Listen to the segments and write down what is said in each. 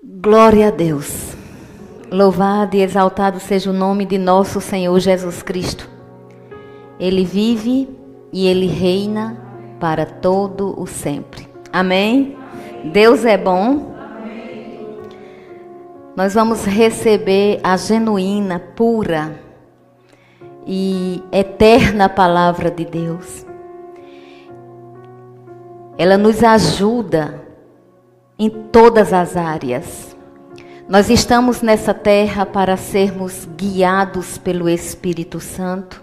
Glória a Deus. Louvado e exaltado seja o nome de nosso Senhor Jesus Cristo. Ele vive e ele reina para todo o sempre. Amém? Deus é bom. Nós vamos receber a genuína, pura e eterna palavra de Deus. Ela nos ajuda em todas as áreas. Nós estamos nessa terra para sermos guiados pelo Espírito Santo.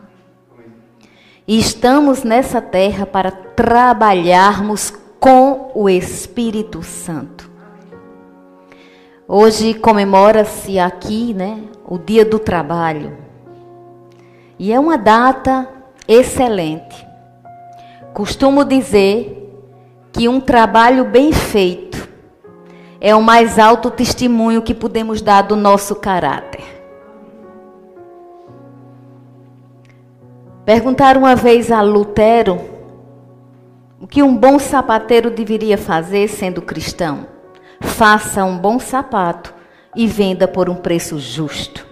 E estamos nessa terra para trabalharmos com o Espírito Santo. Hoje comemora-se aqui, né, o Dia do Trabalho. E é uma data excelente. Costumo dizer que um trabalho bem feito é o mais alto testemunho que podemos dar do nosso caráter. Perguntaram uma vez a Lutero o que um bom sapateiro deveria fazer sendo cristão. Faça um bom sapato e venda por um preço justo.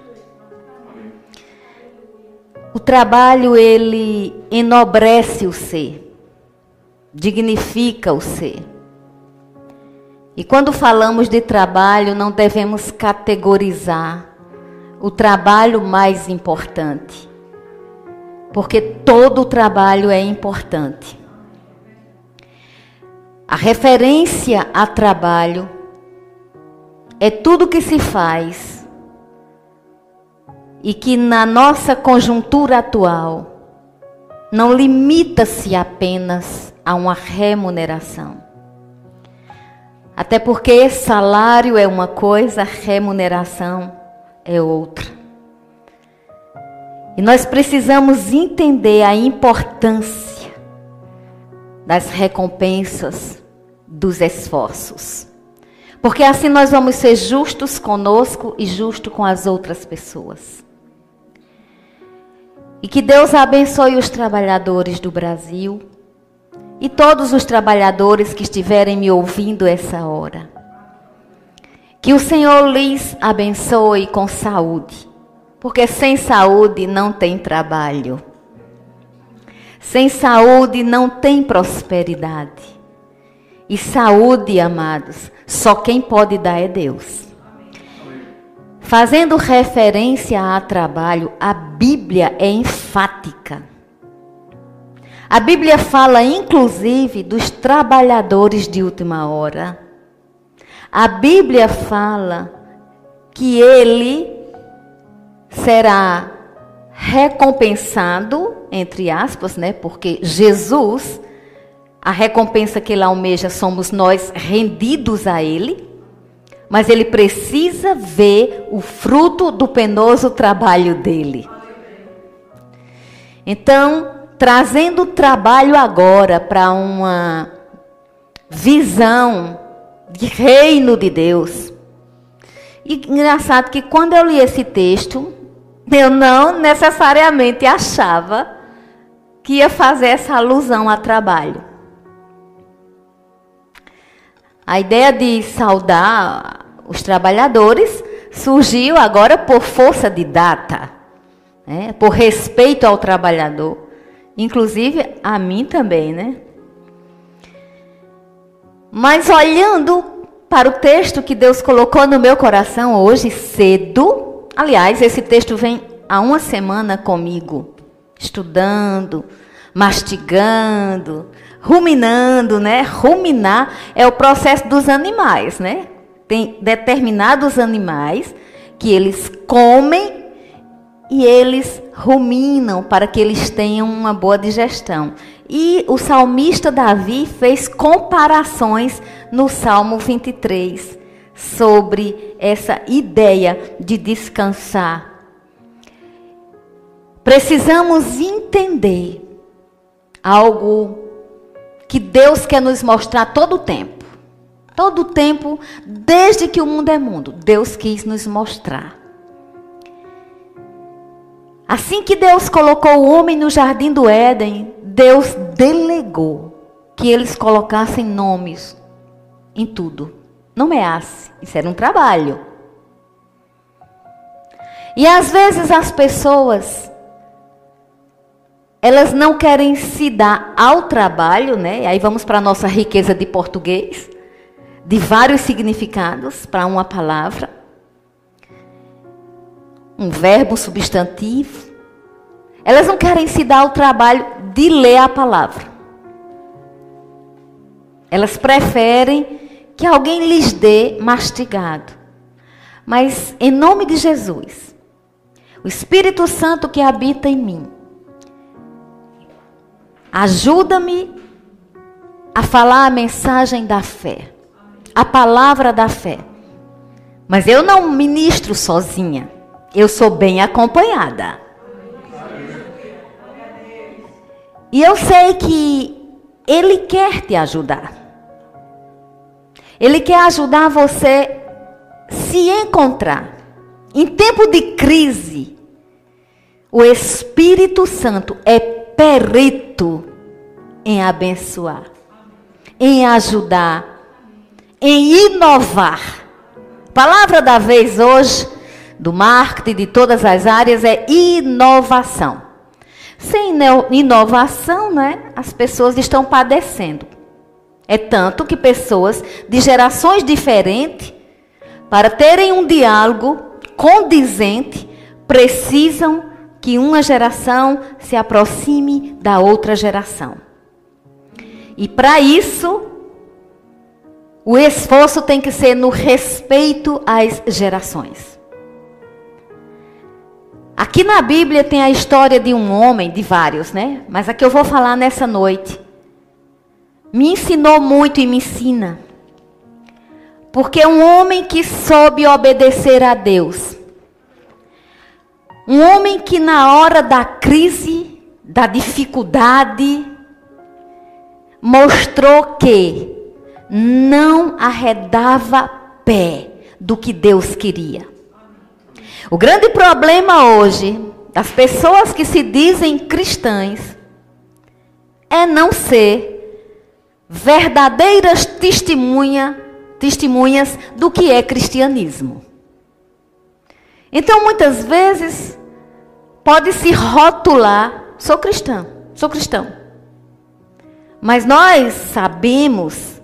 O trabalho ele enobrece o ser, dignifica o ser. E quando falamos de trabalho, não devemos categorizar o trabalho mais importante. Porque todo trabalho é importante. A referência a trabalho é tudo que se faz e que na nossa conjuntura atual não limita-se apenas a uma remuneração. Até porque salário é uma coisa, remuneração é outra. E nós precisamos entender a importância das recompensas dos esforços. Porque assim nós vamos ser justos conosco e justos com as outras pessoas. E que Deus abençoe os trabalhadores do Brasil e todos os trabalhadores que estiverem me ouvindo essa hora. Que o Senhor lhes abençoe com saúde, porque sem saúde não tem trabalho. Sem saúde não tem prosperidade. E saúde, amados, só quem pode dar é Deus. Fazendo referência a trabalho, a Bíblia é enfática. A Bíblia fala inclusive dos trabalhadores de última hora. A Bíblia fala que ele será recompensado, entre aspas, né? Porque Jesus, a recompensa que ele almeja somos nós rendidos a ele. Mas ele precisa ver o fruto do penoso trabalho dele. Então, trazendo o trabalho agora para uma visão de reino de Deus. E engraçado que quando eu li esse texto, eu não necessariamente achava que ia fazer essa alusão a trabalho. A ideia de saudar os trabalhadores surgiu agora por força de data, né? por respeito ao trabalhador. Inclusive a mim também, né? Mas olhando para o texto que Deus colocou no meu coração hoje cedo, aliás, esse texto vem há uma semana comigo, estudando, mastigando, ruminando, né? Ruminar é o processo dos animais, né? Tem determinados animais que eles comem e eles ruminam para que eles tenham uma boa digestão. E o salmista Davi fez comparações no Salmo 23 sobre essa ideia de descansar. Precisamos entender algo que Deus quer nos mostrar todo o tempo. Todo o tempo, desde que o mundo é mundo, Deus quis nos mostrar Assim que Deus colocou o homem no jardim do Éden, Deus delegou que eles colocassem nomes em tudo. nomeasse. Isso era um trabalho. E às vezes as pessoas elas não querem se dar ao trabalho, né? Aí vamos para a nossa riqueza de português, de vários significados para uma palavra. Um verbo substantivo. Elas não querem se dar ao trabalho de ler a palavra. Elas preferem que alguém lhes dê mastigado. Mas em nome de Jesus, o Espírito Santo que habita em mim, Ajuda-me a falar a mensagem da fé, a palavra da fé. Mas eu não ministro sozinha, eu sou bem acompanhada. E eu sei que Ele quer te ajudar. Ele quer ajudar você se encontrar. Em tempo de crise, o Espírito Santo é perito em abençoar, em ajudar, em inovar. Palavra da vez hoje, do marketing de todas as áreas, é inovação. Sem inovação, né, as pessoas estão padecendo. É tanto que pessoas de gerações diferentes, para terem um diálogo condizente, precisam que uma geração se aproxime da outra geração. E para isso, o esforço tem que ser no respeito às gerações. Aqui na Bíblia tem a história de um homem, de vários, né? Mas a que eu vou falar nessa noite me ensinou muito e me ensina. Porque um homem que soube obedecer a Deus um homem que na hora da crise, da dificuldade, mostrou que não arredava pé do que Deus queria. O grande problema hoje das pessoas que se dizem cristãs é não ser verdadeiras testemunha, testemunhas do que é cristianismo. Então, muitas vezes, pode se rotular, sou cristã, sou cristão. Mas nós sabemos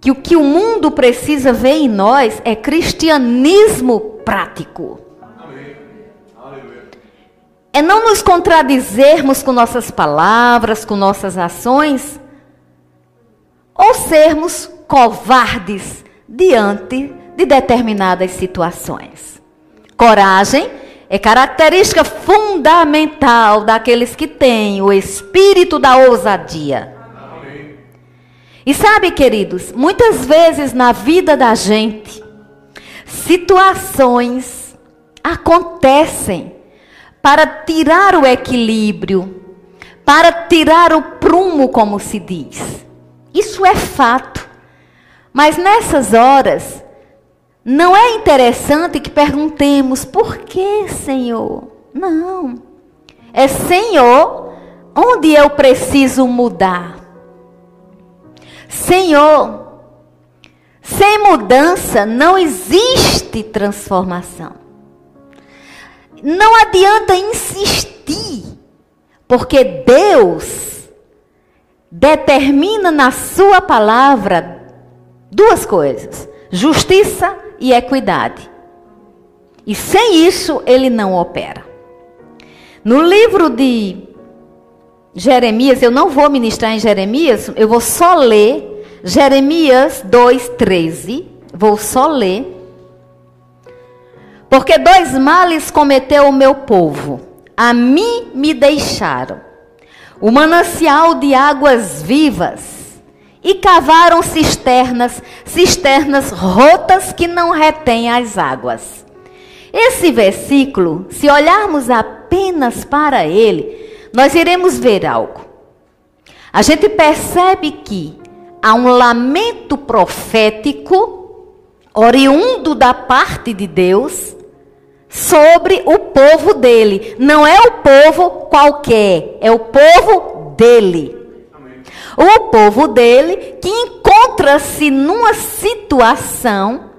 que o que o mundo precisa ver em nós é cristianismo prático. É não nos contradizermos com nossas palavras, com nossas ações, ou sermos covardes diante de determinadas situações. Coragem é característica fundamental daqueles que têm o espírito da ousadia. E sabe, queridos, muitas vezes na vida da gente, situações acontecem para tirar o equilíbrio, para tirar o prumo, como se diz. Isso é fato. Mas nessas horas, não é interessante que perguntemos por que, Senhor? Não. É Senhor, onde eu preciso mudar? Senhor, sem mudança não existe transformação. Não adianta insistir, porque Deus determina na Sua palavra duas coisas: justiça e equidade. E sem isso ele não opera. No livro de Jeremias, eu não vou ministrar em Jeremias, eu vou só ler Jeremias 2:13, vou só ler. Porque dois males cometeu o meu povo, a mim me deixaram o manancial de águas vivas e cavaram cisternas, cisternas rotas que não retêm as águas. Esse versículo, se olharmos apenas para ele, nós iremos ver algo. A gente percebe que há um lamento profético, oriundo da parte de Deus, sobre o povo dele. Não é o povo qualquer, é o povo dele o povo dele, que encontra-se numa situação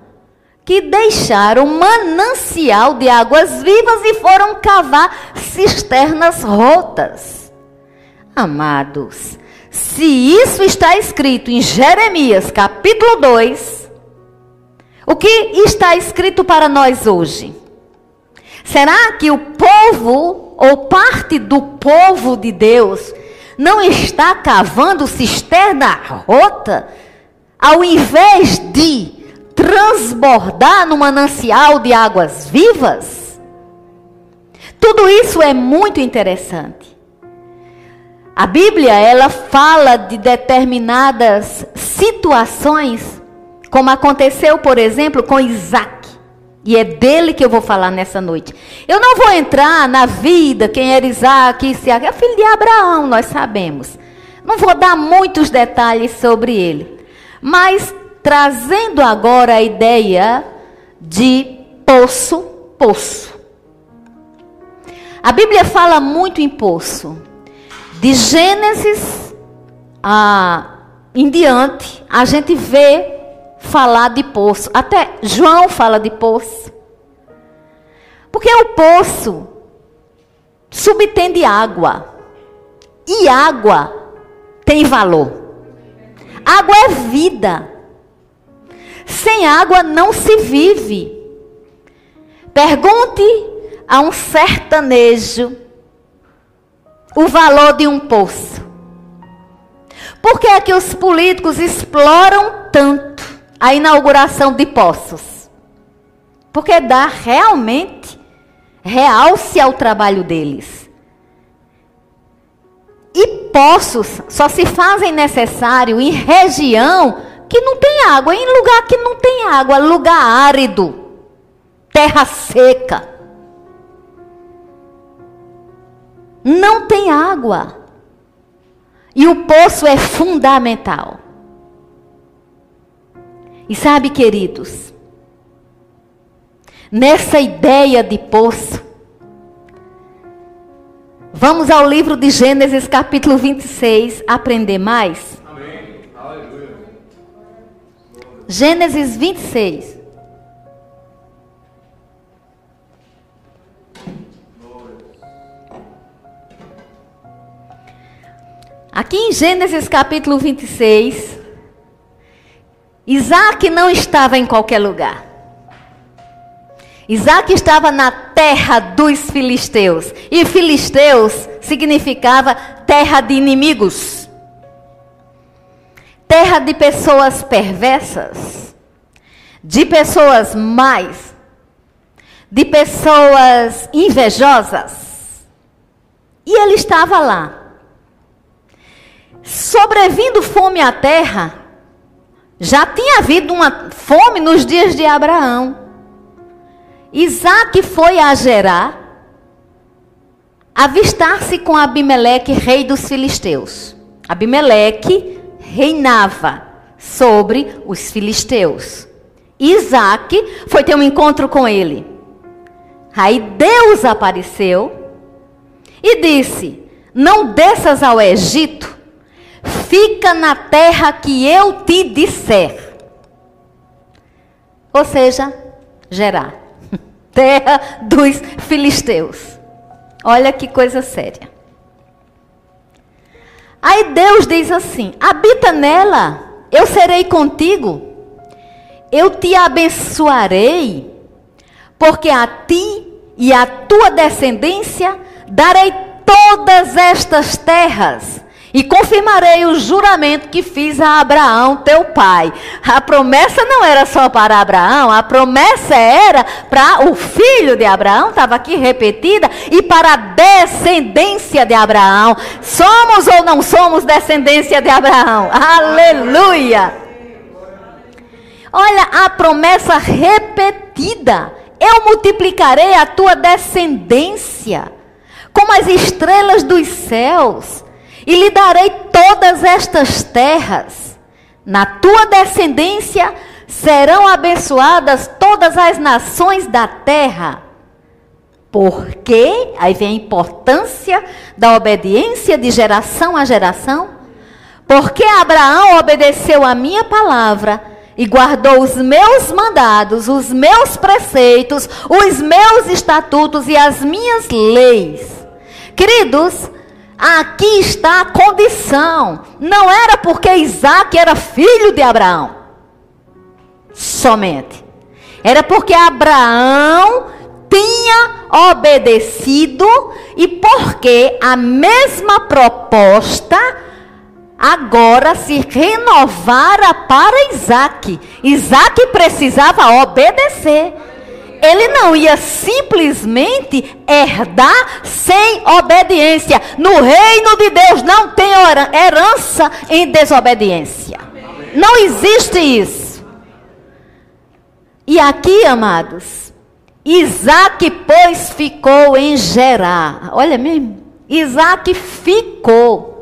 que deixaram manancial de águas vivas e foram cavar cisternas rotas. Amados, se isso está escrito em Jeremias capítulo 2, o que está escrito para nós hoje? Será que o povo, ou parte do povo de Deus, não está cavando cisterna rota, ao invés de transbordar no manancial de águas vivas? Tudo isso é muito interessante. A Bíblia, ela fala de determinadas situações, como aconteceu, por exemplo, com Isaac. E é dele que eu vou falar nessa noite. Eu não vou entrar na vida, quem era Isaac, Isaac, é filho de Abraão, nós sabemos. Não vou dar muitos detalhes sobre ele. Mas trazendo agora a ideia de poço, poço. A Bíblia fala muito em poço. De Gênesis a, em diante, a gente vê falar de poço. Até João fala de poço. Porque o poço subtende água. E água tem valor. Água é vida. Sem água não se vive. Pergunte a um sertanejo o valor de um poço. Por que é que os políticos exploram tanto a inauguração de poços? Porque dá realmente realce ao trabalho deles. E poços só se fazem necessário em região que não tem água, em lugar que não tem água, lugar árido, terra seca. Não tem água. E o poço é fundamental. E sabe, queridos, nessa ideia de poço, vamos ao livro de Gênesis, capítulo 26, aprender mais. Gênesis 26. Aqui em Gênesis capítulo 26, Isaac não estava em qualquer lugar. Isaac estava na terra dos filisteus. E filisteus significava terra de inimigos terra de pessoas perversas, de pessoas mais, de pessoas invejosas. E ele estava lá. Sobrevindo fome à terra, já tinha havido uma fome nos dias de Abraão. Isaac foi a Gerar, avistar-se com Abimeleque, rei dos filisteus. Abimeleque reinava sobre os filisteus. Isaac foi ter um encontro com ele. Aí Deus apareceu e disse: Não desças ao Egito, fica na terra que eu te disser. Ou seja, Gerar, terra dos filisteus. Olha que coisa séria. Aí Deus diz assim: habita nela, eu serei contigo, eu te abençoarei, porque a ti e a tua descendência darei todas estas terras e confirmarei o juramento que fiz a Abraão, teu pai. A promessa não era só para Abraão, a promessa era para o filho de Abraão, estava aqui repetida, e para a descendência de Abraão. Somos ou não somos descendência de Abraão? Aleluia! Olha a promessa repetida. Eu multiplicarei a tua descendência como as estrelas dos céus e lhe darei todas estas terras. Na tua descendência serão abençoadas todas as nações da terra. Porque, aí vem a importância da obediência de geração a geração, Porque Abraão obedeceu a minha palavra e guardou os meus mandados, os meus preceitos, os meus estatutos e as minhas leis. Queridos, aqui está a condição. Não era porque Isaac era filho de Abraão. Somente. Era porque Abraão tinha obedecido e porque a mesma proposta agora se renovara para Isaac. Isaac precisava obedecer. Ele não ia simplesmente herdar sem obediência. No reino de Deus não tem herança em desobediência. Não existe isso. E aqui, amados, Isaac, pois, ficou em Gerar. Olha mesmo. Isaac ficou.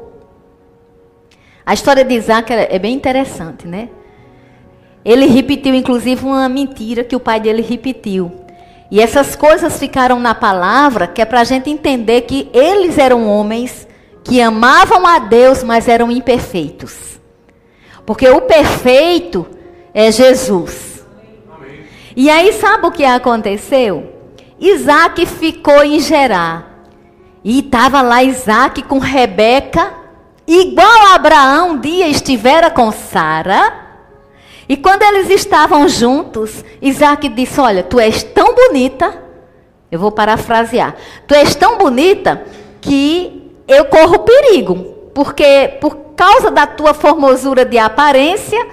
A história de Isaac é bem interessante, né? Ele repetiu, inclusive, uma mentira que o pai dele repetiu. E essas coisas ficaram na palavra, que é para a gente entender que eles eram homens que amavam a Deus, mas eram imperfeitos. Porque o perfeito é Jesus. Amém. E aí, sabe o que aconteceu? Isaac ficou em Gerar. E estava lá Isaac com Rebeca igual Abraão um dia estivera com Sara. E quando eles estavam juntos, Isaac disse: Olha, tu és tão bonita. Eu vou parafrasear. Tu és tão bonita que eu corro perigo. Porque por causa da tua formosura de aparência,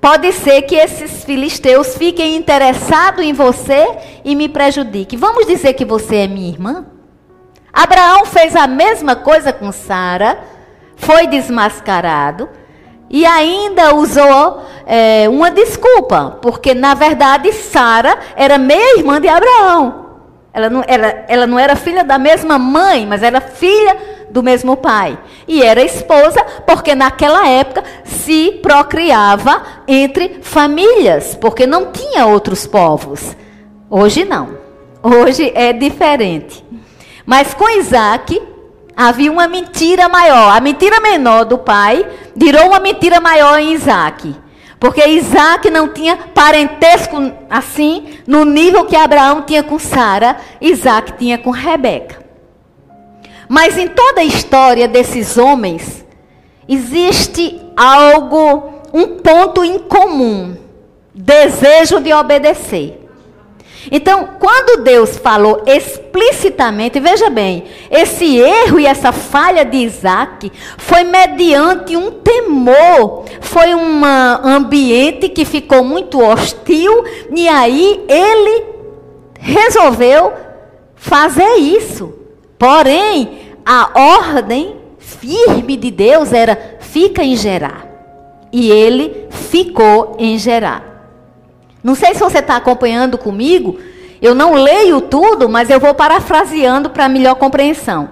pode ser que esses filisteus fiquem interessados em você e me prejudiquem. Vamos dizer que você é minha irmã? Abraão fez a mesma coisa com Sara foi desmascarado e ainda usou é, uma desculpa, porque na verdade Sara era meia irmã de Abraão. Ela não, ela não era filha da mesma mãe, mas era filha do mesmo pai. E era esposa, porque naquela época se procriava entre famílias, porque não tinha outros povos. Hoje não. Hoje é diferente. Mas com Isaac, havia uma mentira maior. A mentira menor do pai virou uma mentira maior em Isaac. Porque Isaac não tinha parentesco assim, no nível que Abraão tinha com Sara, Isaac tinha com Rebeca. Mas em toda a história desses homens, existe algo, um ponto em comum: desejo de obedecer. Então, quando Deus falou explicitamente, veja bem, esse erro e essa falha de Isaac foi mediante um temor, foi um ambiente que ficou muito hostil, e aí ele resolveu fazer isso. Porém, a ordem firme de Deus era: fica em Gerar. E ele ficou em Gerar. Não sei se você está acompanhando comigo. Eu não leio tudo, mas eu vou parafraseando para melhor compreensão.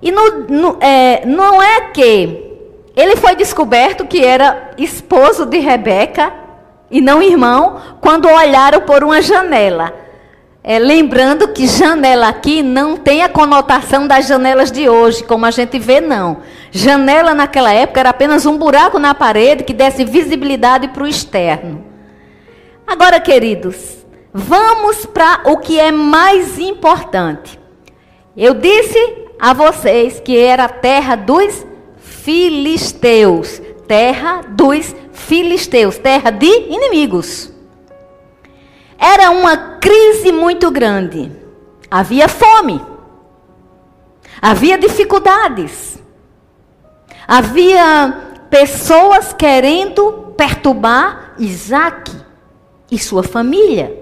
E no, no, é, não é que ele foi descoberto que era esposo de Rebeca e não irmão quando olharam por uma janela. É, lembrando que janela aqui não tem a conotação das janelas de hoje, como a gente vê, não. Janela naquela época era apenas um buraco na parede que desse visibilidade para o externo. Agora, queridos, vamos para o que é mais importante. Eu disse a vocês que era a terra dos filisteus, terra dos filisteus, terra de inimigos. Era uma crise muito grande. Havia fome. Havia dificuldades. Havia pessoas querendo perturbar Isaac e sua família.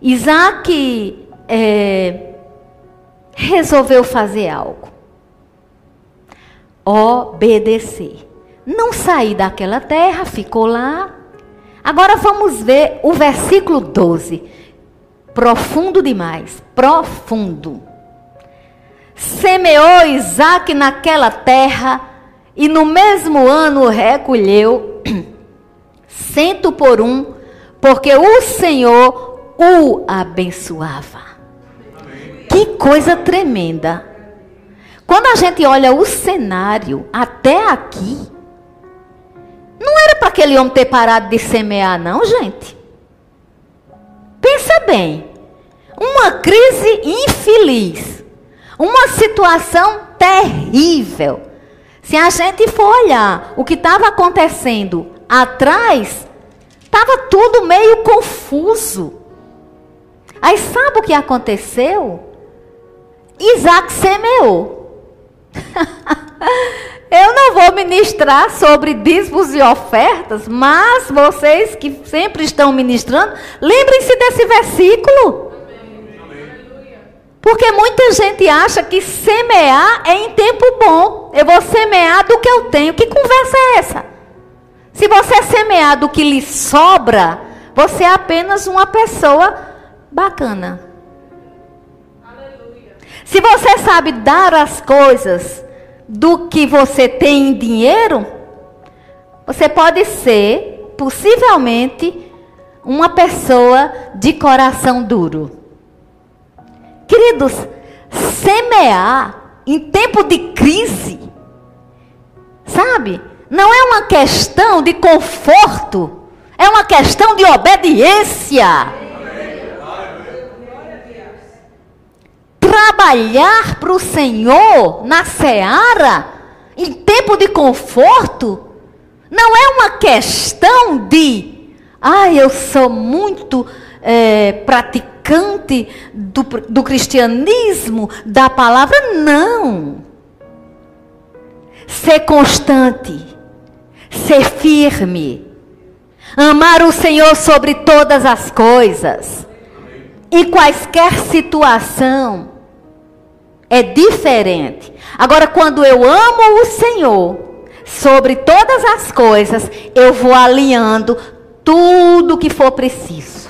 Isaac é, resolveu fazer algo. Obedecer. Não sair daquela terra, ficou lá. Agora vamos ver o versículo 12. Profundo demais. Profundo. Semeou Isaac naquela terra e no mesmo ano recolheu cento por um, porque o Senhor o abençoava. Que coisa tremenda. quando a gente olha o cenário até aqui, não era para aquele homem ter parado de semear, não, gente. Pensa bem. Uma crise infeliz. Uma situação terrível. Se a gente for olhar o que estava acontecendo atrás, estava tudo meio confuso. Aí sabe o que aconteceu? Isaac semeou. Eu não vou ministrar sobre dízimos e ofertas, mas vocês que sempre estão ministrando, lembrem-se desse versículo. Porque muita gente acha que semear é em tempo bom. Eu vou semear do que eu tenho. Que conversa é essa? Se você semear do que lhe sobra, você é apenas uma pessoa bacana. Se você sabe dar as coisas do que você tem em dinheiro, você pode ser, possivelmente, uma pessoa de coração duro. Queridos, semear em tempo de crise, sabe? Não é uma questão de conforto, é uma questão de obediência. trabalhar para o Senhor na seara, em tempo de conforto, não é uma questão de, ah, eu sou muito é, praticante do, do cristianismo, da palavra. Não. Ser constante, ser firme, amar o Senhor sobre todas as coisas, em quaisquer situação é diferente. Agora, quando eu amo o Senhor sobre todas as coisas, eu vou alinhando tudo que for preciso.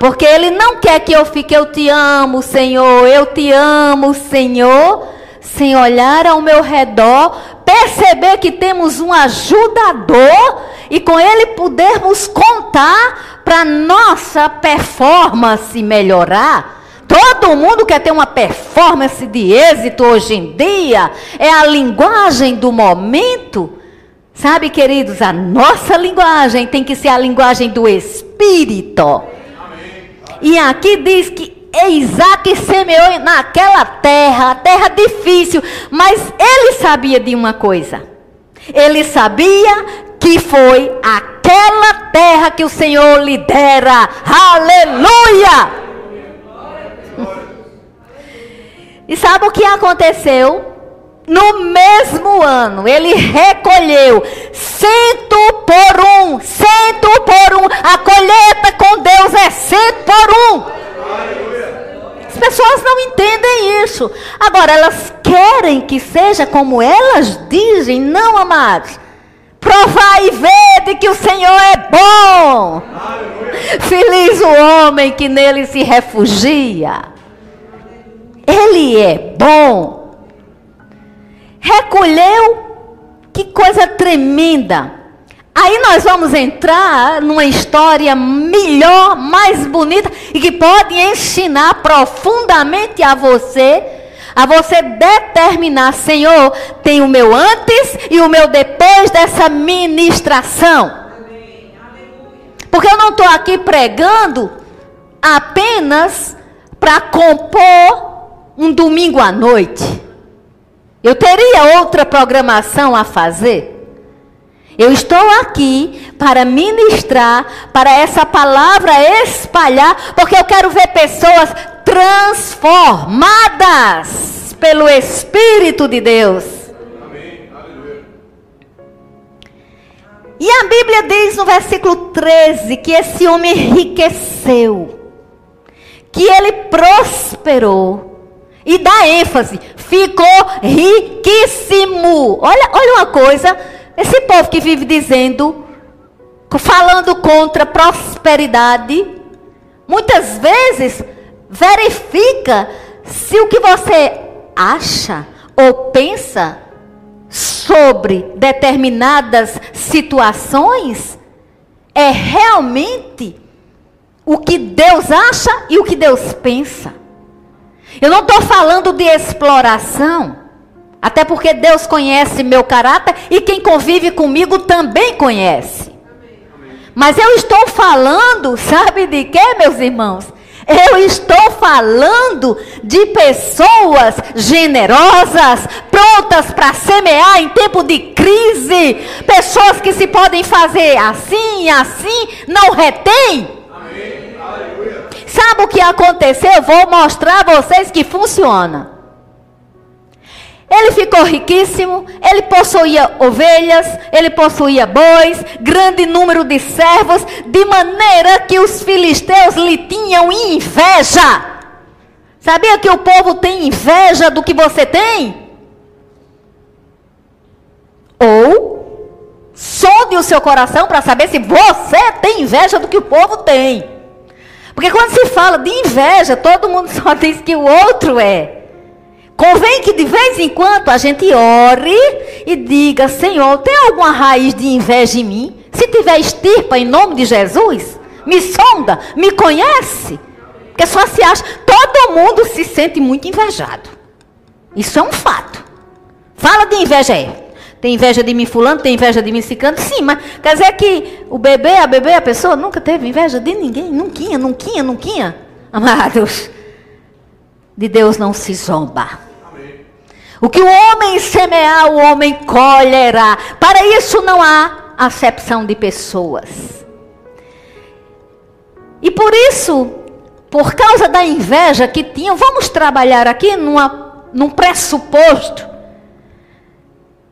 Porque Ele não quer que eu fique, eu te amo, Senhor, eu te amo, Senhor, sem olhar ao meu redor, perceber que temos um ajudador e com Ele podermos contar para nossa performance melhorar. Todo mundo quer ter uma performance de êxito hoje em dia. É a linguagem do momento. Sabe, queridos, a nossa linguagem tem que ser a linguagem do Espírito. Amém. E aqui diz que Isaac semeou naquela terra, terra difícil, mas ele sabia de uma coisa. Ele sabia que foi aquela terra que o Senhor lhe dera. Aleluia! E sabe o que aconteceu? No mesmo ano, ele recolheu cento por um, cento por um. A colheita com Deus é cento por um. As pessoas não entendem isso. Agora, elas querem que seja como elas dizem, não, amados. Provar e ver de que o Senhor é bom. Feliz o homem que nele se refugia. Ele é bom. Recolheu, que coisa tremenda. Aí nós vamos entrar numa história melhor, mais bonita e que pode ensinar profundamente a você, a você determinar, Senhor, tem o meu antes e o meu depois dessa ministração. Porque eu não estou aqui pregando apenas para compor um domingo à noite, eu teria outra programação a fazer? Eu estou aqui para ministrar, para essa palavra espalhar, porque eu quero ver pessoas transformadas pelo Espírito de Deus. E a Bíblia diz no versículo 13 que esse homem enriqueceu, que ele prosperou e dá ênfase. Ficou riquíssimo. Olha, olha uma coisa. Esse povo que vive dizendo, falando contra prosperidade, muitas vezes verifica se o que você acha ou pensa sobre determinadas situações é realmente o que Deus acha e o que Deus pensa. Eu não estou falando de exploração. Até porque Deus conhece meu caráter e quem convive comigo também conhece. Mas eu estou falando, sabe de quê, meus irmãos? Eu estou falando de pessoas generosas, prontas para semear em tempo de crise, pessoas que se podem fazer assim, assim, não retém. Sabe o que aconteceu? Eu vou mostrar a vocês que funciona. Ele ficou riquíssimo, ele possuía ovelhas, ele possuía bois, grande número de servos, de maneira que os filisteus lhe tinham inveja. Sabia que o povo tem inveja do que você tem? Ou sonde o seu coração para saber se você tem inveja do que o povo tem. Porque quando se fala de inveja, todo mundo só diz que o outro é. Convém que de vez em quando a gente ore e diga: Senhor, tem alguma raiz de inveja em mim? Se tiver estirpa em nome de Jesus, me sonda, me conhece. Porque só se acha. Todo mundo se sente muito invejado. Isso é um fato. Fala de inveja aí. Tem inveja de mim fulano, tem inveja de mim ciclano. Sim, mas quer dizer que o bebê, a bebê, a pessoa nunca teve inveja de ninguém. Nunca, nunca, nunca. Amados, de Deus não se zomba. O que o homem semear, o homem colherá. Para isso não há acepção de pessoas. E por isso, por causa da inveja que tinham, vamos trabalhar aqui numa, num pressuposto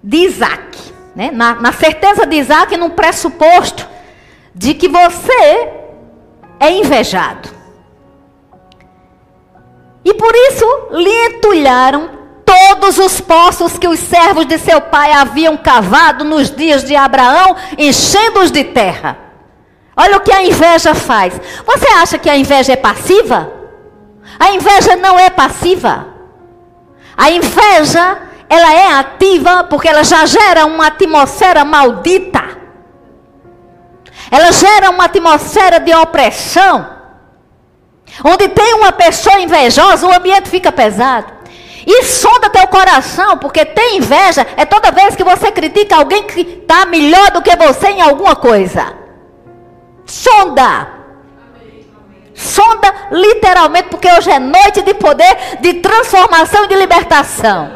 de Isaac. Né? Na, na certeza de Isaac, num pressuposto de que você é invejado. E por isso lhe entulharam todos os poços que os servos de seu pai haviam cavado nos dias de Abraão, enchendo-os de terra. Olha o que a inveja faz. Você acha que a inveja é passiva? A inveja não é passiva. A inveja, ela é ativa porque ela já gera uma atmosfera maldita. Ela gera uma atmosfera de opressão. Onde tem uma pessoa invejosa, o ambiente fica pesado. E sonda teu coração, porque ter inveja é toda vez que você critica alguém que está melhor do que você em alguma coisa. Sonda. Sonda literalmente, porque hoje é noite de poder, de transformação e de libertação.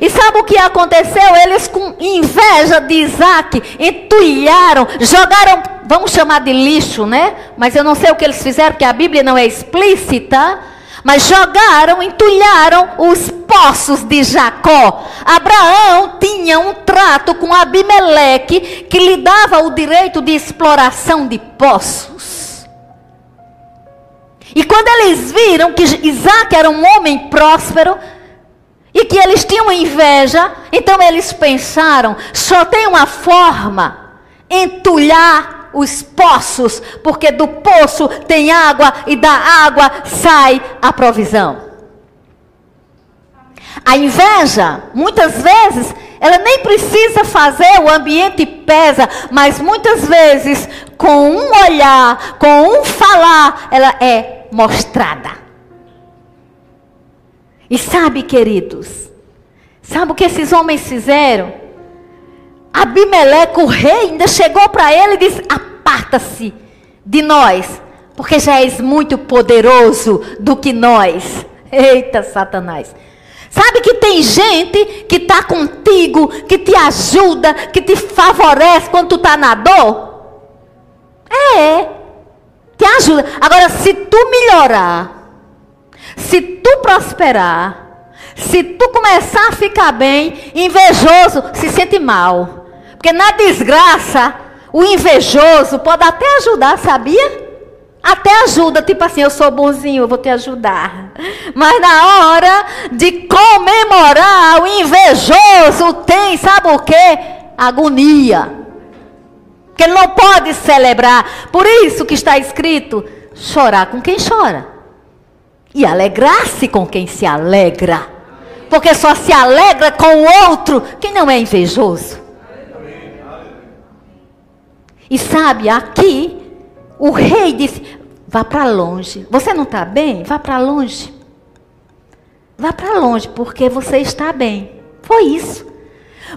E sabe o que aconteceu? Eles, com inveja de Isaac, entulharam, jogaram, vamos chamar de lixo, né? Mas eu não sei o que eles fizeram, porque a Bíblia não é explícita mas jogaram, entulharam os poços de Jacó. Abraão tinha um trato com Abimeleque que lhe dava o direito de exploração de poços. E quando eles viram que Isaac era um homem próspero e que eles tinham inveja, então eles pensaram: só tem uma forma entulhar os poços, porque do poço tem água e da água sai a provisão. A inveja, muitas vezes, ela nem precisa fazer, o ambiente pesa, mas muitas vezes, com um olhar, com um falar, ela é mostrada. E sabe, queridos, sabe o que esses homens fizeram? Abimeleque, o rei, ainda chegou para ele e disse: Aparta-se de nós, porque já és muito poderoso do que nós. Eita, Satanás. Sabe que tem gente que está contigo, que te ajuda, que te favorece quando tu está na dor? É, te ajuda. Agora, se tu melhorar, se tu prosperar, se tu começar a ficar bem, invejoso se sente mal. Porque na desgraça, o invejoso pode até ajudar, sabia? Até ajuda, tipo assim, eu sou bonzinho, eu vou te ajudar. Mas na hora de comemorar, o invejoso tem, sabe o quê? Agonia. Que ele não pode celebrar. Por isso que está escrito: chorar com quem chora. E alegrar-se com quem se alegra. Porque só se alegra com o outro quem não é invejoso. E sabe, aqui, o rei disse: vá para longe. Você não está bem? Vá para longe. vá para longe, porque você está bem. Foi isso.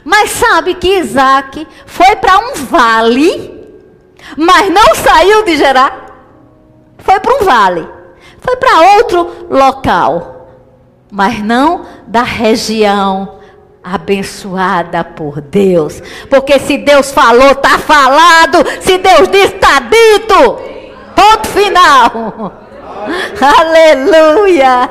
Mas sabe que Isaac foi para um vale, mas não saiu de Gerar. Foi para um vale. Foi para outro local, mas não da região abençoada por Deus. Porque se Deus falou, está falado. Se Deus disse, está dito. Ponto final. Aleluia.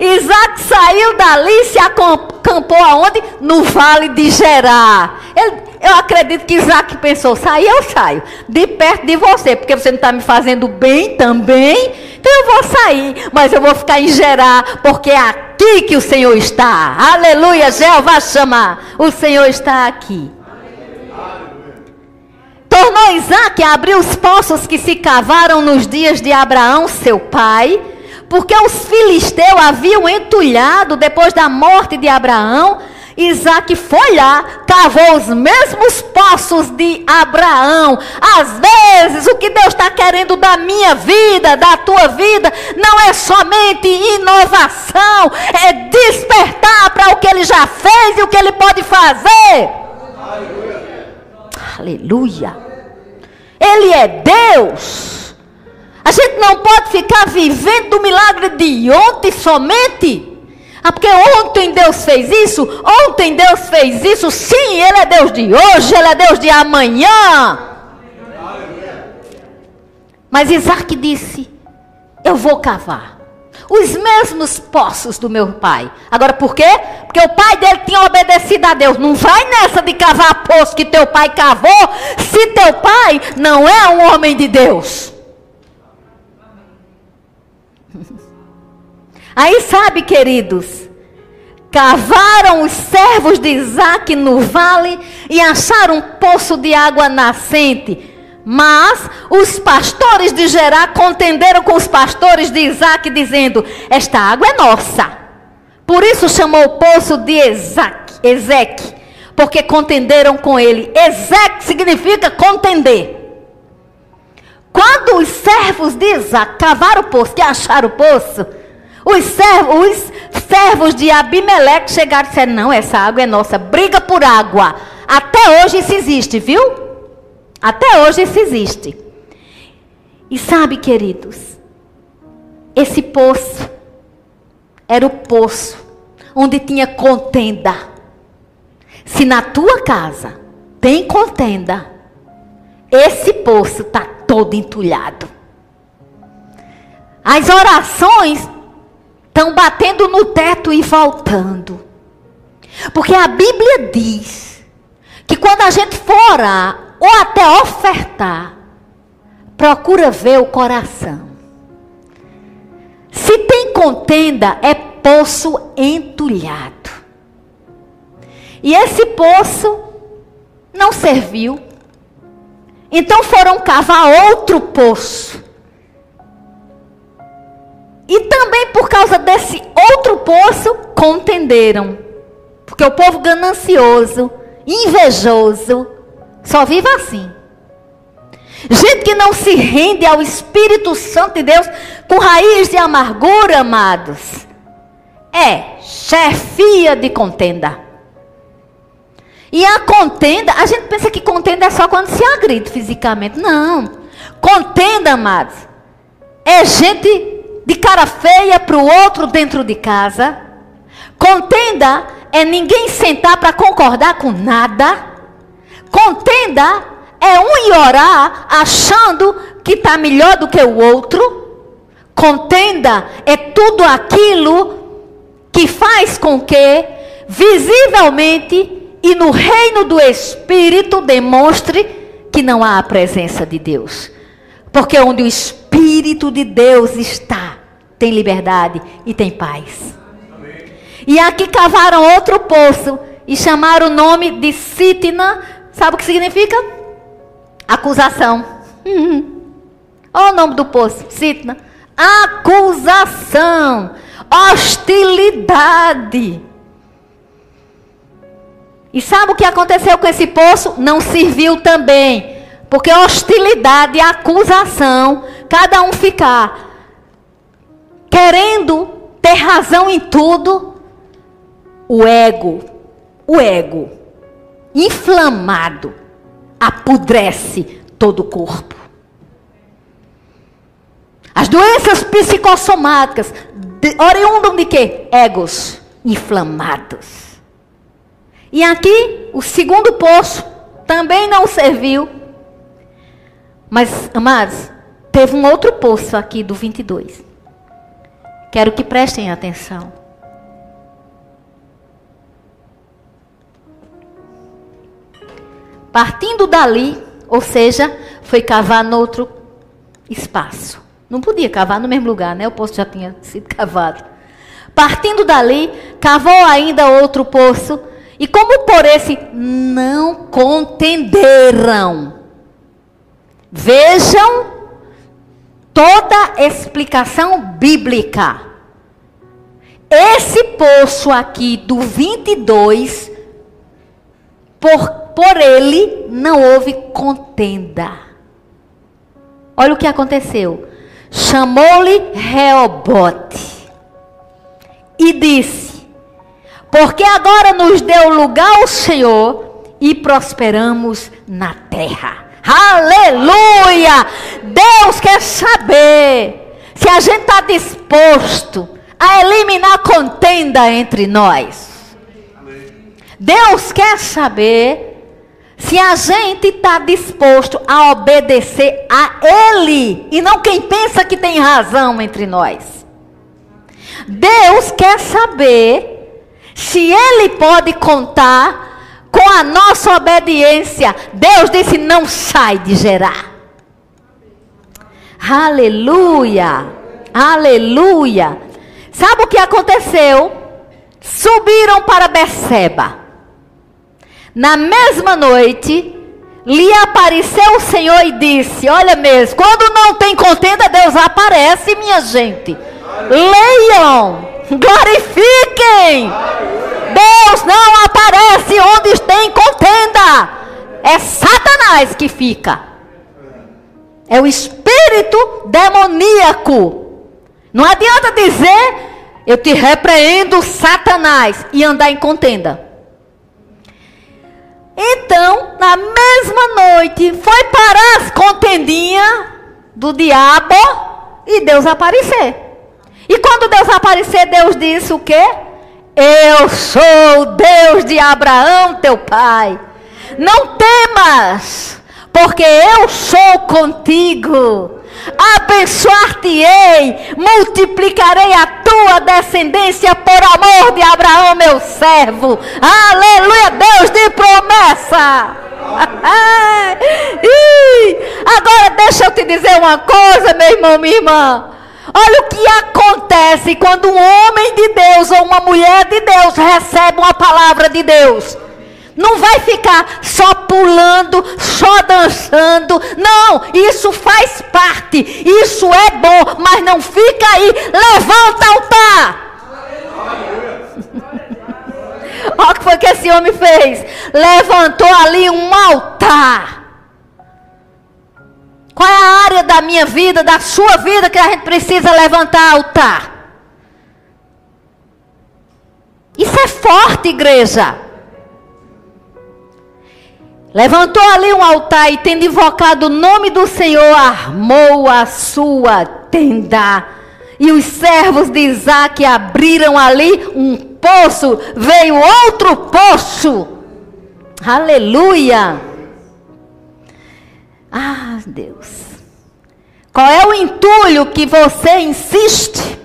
Isaac saiu dali e se acampou aonde? No vale de Gerar. Ele, eu acredito que Isaac pensou: sair eu saio, de perto de você, porque você não está me fazendo bem também. Então eu vou sair, mas eu vou ficar em Gerar, porque é aqui que o Senhor está. Aleluia, Jeová chama. O Senhor está aqui. Tornou Isaac a abrir os poços que se cavaram nos dias de Abraão, seu pai porque os filisteus haviam entulhado depois da morte de Abraão. Isaac foi lá, cavou os mesmos poços de Abraão. Às vezes, o que Deus está querendo da minha vida, da tua vida, não é somente inovação, é despertar para o que ele já fez e o que ele pode fazer. Aleluia. Aleluia. Ele é Deus. A gente não pode ficar vivendo o milagre de ontem somente. Ah, porque ontem Deus fez isso, ontem Deus fez isso. Sim, Ele é Deus de hoje, Ele é Deus de amanhã. Mas Isaac disse: Eu vou cavar os mesmos poços do meu pai. Agora por quê? Porque o pai dele tinha obedecido a Deus. Não vai nessa de cavar poço que teu pai cavou, se teu pai não é um homem de Deus. Aí sabe, queridos, cavaram os servos de Isaac no vale e acharam um poço de água nascente. Mas os pastores de Gerar contenderam com os pastores de Isaac, dizendo: Esta água é nossa. Por isso chamou o poço de Isaac, Ezeque, porque contenderam com ele. Ezeque significa contender. Quando os servos de Isaac cavaram o poço, que acharam o poço, os servos, os servos de Abimeleque chegaram e disseram: Não, essa água é nossa, briga por água. Até hoje isso existe, viu? Até hoje isso existe. E sabe, queridos, esse poço era o poço onde tinha contenda. Se na tua casa tem contenda, esse poço está todo entulhado. As orações estão batendo no teto e voltando. Porque a Bíblia diz que quando a gente for orar ou até ofertar, procura ver o coração. Se tem contenda, é poço entulhado. E esse poço não serviu. Então foram cavar outro poço. E também por causa desse outro poço, contenderam. Porque o povo ganancioso, invejoso, só vive assim. Gente que não se rende ao Espírito Santo de Deus com raiz de amargura, amados. É chefia de contenda. E a contenda, a gente pensa que contenda é só quando se agride fisicamente. Não. Contenda, amados, é gente de cara feia para o outro dentro de casa. Contenda é ninguém sentar para concordar com nada. Contenda é um ir orar achando que está melhor do que o outro. Contenda é tudo aquilo que faz com que, visivelmente e no reino do Espírito, demonstre que não há a presença de Deus. Porque onde o Espírito de Deus está, tem liberdade e tem paz. Amém. E aqui cavaram outro poço e chamaram o nome de Sitna. Sabe o que significa? Acusação. Olha o nome do poço, Sitna. Acusação, hostilidade. E sabe o que aconteceu com esse poço? Não serviu também. Porque hostilidade e acusação, cada um ficar querendo ter razão em tudo, o ego, o ego, inflamado, apodrece todo o corpo. As doenças psicossomáticas oriundam de quê? Egos inflamados. E aqui, o segundo poço também não serviu. Mas, amados, teve um outro poço aqui do 22. Quero que prestem atenção. Partindo dali, ou seja, foi cavar no outro espaço. Não podia cavar no mesmo lugar, né? O poço já tinha sido cavado. Partindo dali, cavou ainda outro poço, e como por esse não contenderam. Vejam toda explicação bíblica. Esse poço aqui do 22, por, por ele não houve contenda. Olha o que aconteceu. Chamou-lhe Reobote e disse: Porque agora nos deu lugar o Senhor e prosperamos na terra. Aleluia! Deus quer saber se a gente está disposto a eliminar contenda entre nós. Deus quer saber se a gente está disposto a obedecer a Ele e não quem pensa que tem razão entre nós. Deus quer saber se Ele pode contar com a nossa obediência. Deus disse: não sai de gerar. Aleluia, aleluia. Sabe o que aconteceu? Subiram para Beceba. Na mesma noite, lhe apareceu o Senhor e disse: Olha mesmo, quando não tem contenda, Deus aparece, minha gente. Leiam, glorifiquem. Deus não aparece onde tem contenda. É Que fica. É o espírito demoníaco. Não adianta dizer, eu te repreendo, Satanás, e andar em contenda. Então, na mesma noite, foi parar as contendinhas do diabo e Deus aparecer. E quando Deus aparecer, Deus disse o quê? Eu sou o Deus de Abraão, teu pai. Não temas, porque eu sou contigo. Abençoar-te-ei, multiplicarei a tua descendência por amor de Abraão, meu servo. Aleluia, Deus de promessa. Agora deixa eu te dizer uma coisa, meu irmão, minha irmã. Olha o que acontece quando um homem de Deus ou uma mulher de Deus recebe uma palavra de Deus. Não vai ficar só pulando, só dançando. Não, isso faz parte. Isso é bom, mas não fica aí. Levanta altar. Olha o que foi que esse homem fez. Levantou ali um altar. Qual é a área da minha vida, da sua vida, que a gente precisa levantar altar? Isso é forte, igreja. Levantou ali um altar e, tendo invocado o nome do Senhor, armou a sua tenda. E os servos de Isaac abriram ali um poço, veio outro poço. Aleluia. Ah, Deus. Qual é o entulho que você insiste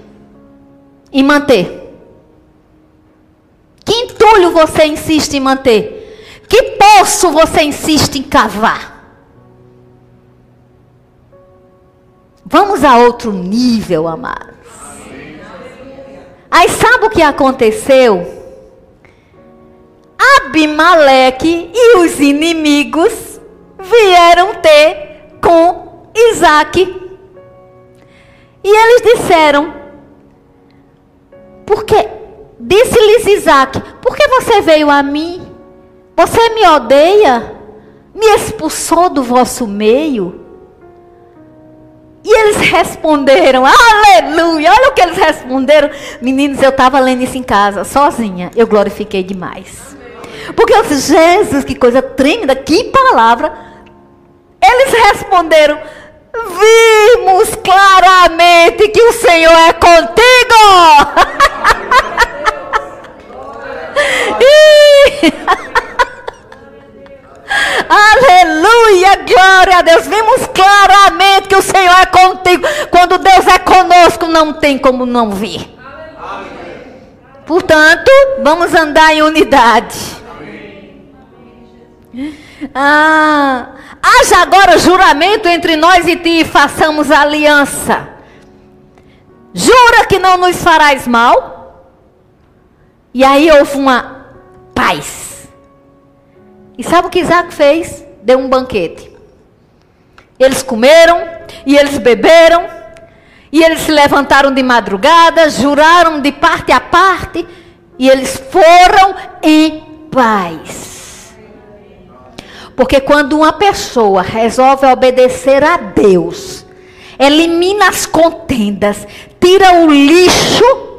em manter? Que entulho você insiste em manter? Que poço você insiste em cavar? Vamos a outro nível, amados. Aí sabe o que aconteceu? Abimeleque e os inimigos vieram ter com Isaac. E eles disseram, porque disse-lhes Isaac, por que você veio a mim? Você me odeia? Me expulsou do vosso meio? E eles responderam, aleluia. Olha o que eles responderam. Meninos, eu estava lendo isso em casa, sozinha. Eu glorifiquei demais. Porque eu disse, Jesus, que coisa tremenda, que palavra. Eles responderam, vimos claramente que o Senhor é contigo. glória a Deus. Vimos claramente que o Senhor é contigo. Quando Deus é conosco, não tem como não vir. Portanto, vamos andar em unidade. Ah, haja agora juramento entre nós e ti e façamos aliança. Jura que não nos farás mal? E aí houve uma paz. E sabe o que Isaac fez? Deu um banquete. Eles comeram e eles beberam. E eles se levantaram de madrugada, juraram de parte a parte. E eles foram em paz. Porque quando uma pessoa resolve obedecer a Deus, elimina as contendas, tira o lixo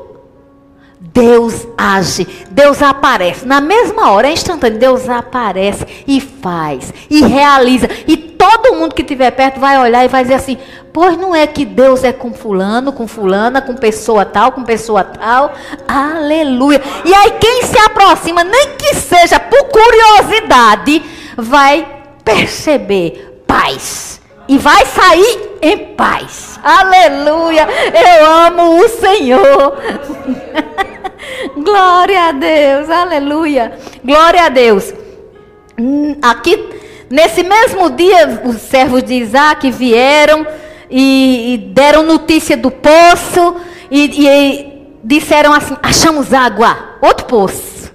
Deus age, Deus aparece. Na mesma hora, é instantâneo, Deus aparece e faz, e realiza. E todo mundo que estiver perto vai olhar e vai dizer assim: Pois não é que Deus é com fulano, com fulana, com pessoa tal, com pessoa tal. Aleluia. E aí, quem se aproxima, nem que seja por curiosidade, vai perceber paz. E vai sair em paz. Aleluia. Eu amo o Senhor. Glória a Deus, aleluia. Glória a Deus. Hum, aqui, nesse mesmo dia, os servos de Isaac vieram e, e deram notícia do poço e, e disseram assim: achamos água, outro poço.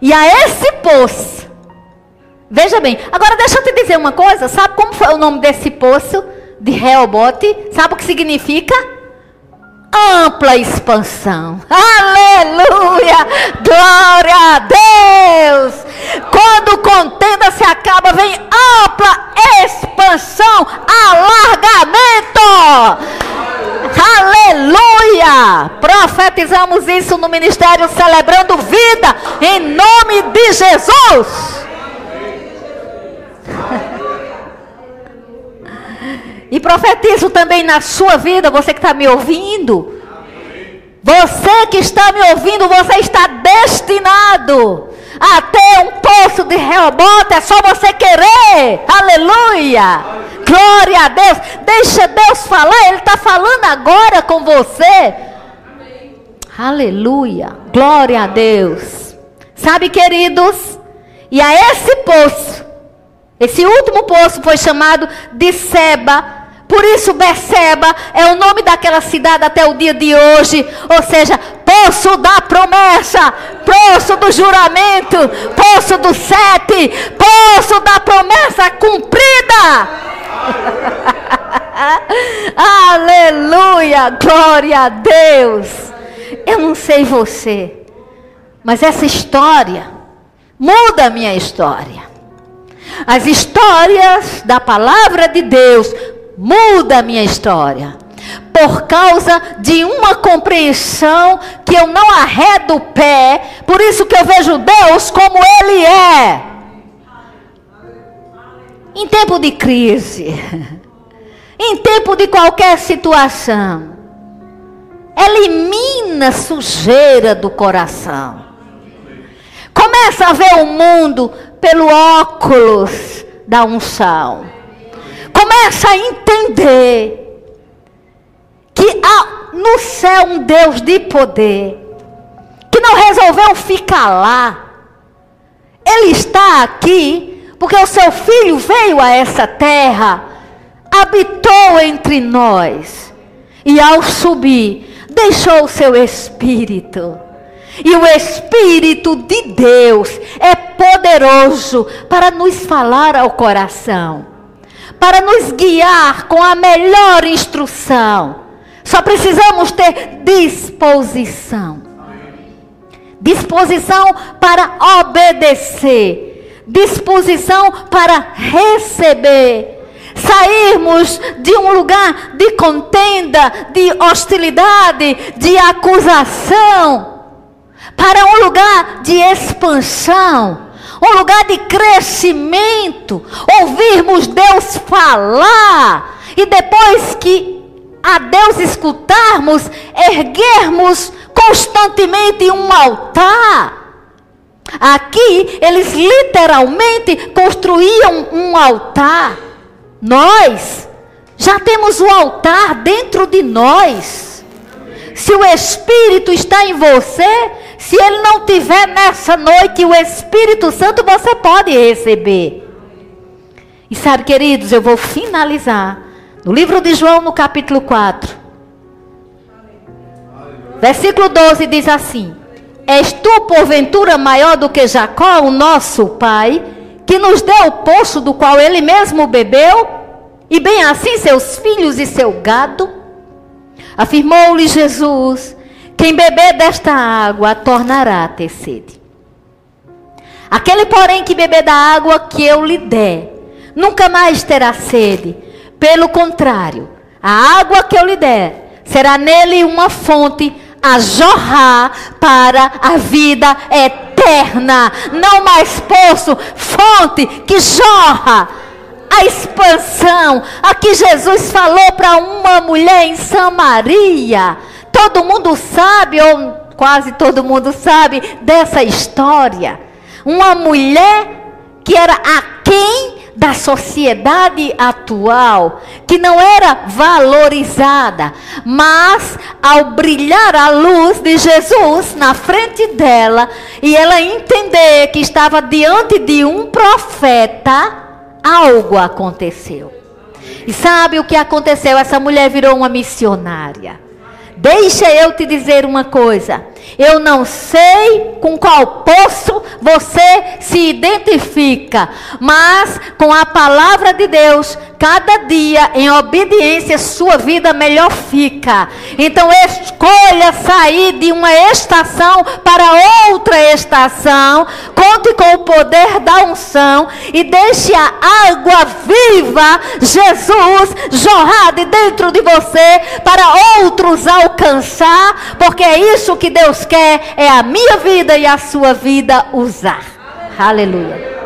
E a esse poço, veja bem, agora deixa eu te dizer uma coisa: sabe como foi o nome desse poço de Reobote? Sabe o que significa? Ampla expansão. Aleluia! Glória a Deus! Quando contenda se acaba, vem ampla expansão, alargamento. Aleluia! Profetizamos isso no ministério celebrando vida em nome de Jesus. E profetizo também na sua vida, você que está me ouvindo. Você que está me ouvindo, você está destinado a ter um poço de Reobote, é só você querer. Aleluia! Glória a Deus. Deixa Deus falar, Ele está falando agora com você. Aleluia! Glória a Deus. Sabe, queridos? E a esse poço, esse último poço foi chamado de Seba por isso, Beceba é o nome daquela cidade até o dia de hoje. Ou seja, poço da promessa, poço do juramento, poço do sete, poço da promessa cumprida. Aleluia, glória a Deus. Eu não sei você, mas essa história muda a minha história. As histórias da palavra de Deus muda a minha história. Por causa de uma compreensão que eu não arredo o pé, por isso que eu vejo Deus como Ele é. Em tempo de crise, em tempo de qualquer situação, elimina a sujeira do coração. Começa a ver o mundo pelo óculos da unção começa a entender que há no céu um Deus de poder, que não resolveu ficar lá. Ele está aqui porque o seu filho veio a essa terra, habitou entre nós, e ao subir, deixou o seu espírito. E o Espírito de Deus é poderoso para nos falar ao coração para nos guiar com a melhor instrução. Só precisamos ter disposição. Disposição para obedecer. Disposição para receber. sairmos de um lugar de contenda, de hostilidade, de acusação, para um lugar de expansão, um lugar de crescimento, ouvirmos Deus falar e depois que a Deus escutarmos, erguermos constantemente um altar. Aqui eles literalmente construíam um altar. Nós já temos o altar dentro de nós. Se o Espírito está em você, se ele não tiver nessa noite o Espírito Santo, você pode receber. E sabe, queridos, eu vou finalizar no livro de João, no capítulo 4. Versículo 12 diz assim: És tu, porventura, maior do que Jacó, o nosso pai, que nos deu o poço do qual ele mesmo bebeu, e bem assim seus filhos e seu gado? Afirmou-lhe Jesus: Quem beber desta água tornará a ter sede. Aquele, porém, que beber da água que eu lhe der, nunca mais terá sede. Pelo contrário, a água que eu lhe der será nele uma fonte a jorrar para a vida eterna. Não mais poço, fonte que jorra. A expansão. Aqui Jesus falou para uma mulher em Samaria. Todo mundo sabe, ou quase todo mundo sabe, dessa história. Uma mulher que era aquém da sociedade atual, que não era valorizada, mas ao brilhar a luz de Jesus na frente dela e ela entender que estava diante de um profeta, algo aconteceu. E sabe o que aconteceu? Essa mulher virou uma missionária. Deixa eu te dizer uma coisa. Eu não sei com qual poço você se identifica, mas com a palavra de Deus, cada dia em obediência, sua vida melhor fica. Então escolha sair de uma estação para outra estação. Conte com o poder da unção e deixe a água viva, Jesus, jorrar de dentro de você para outros alcançar, porque é isso que Deus quer, é a minha vida e a sua vida usar. Aleluia.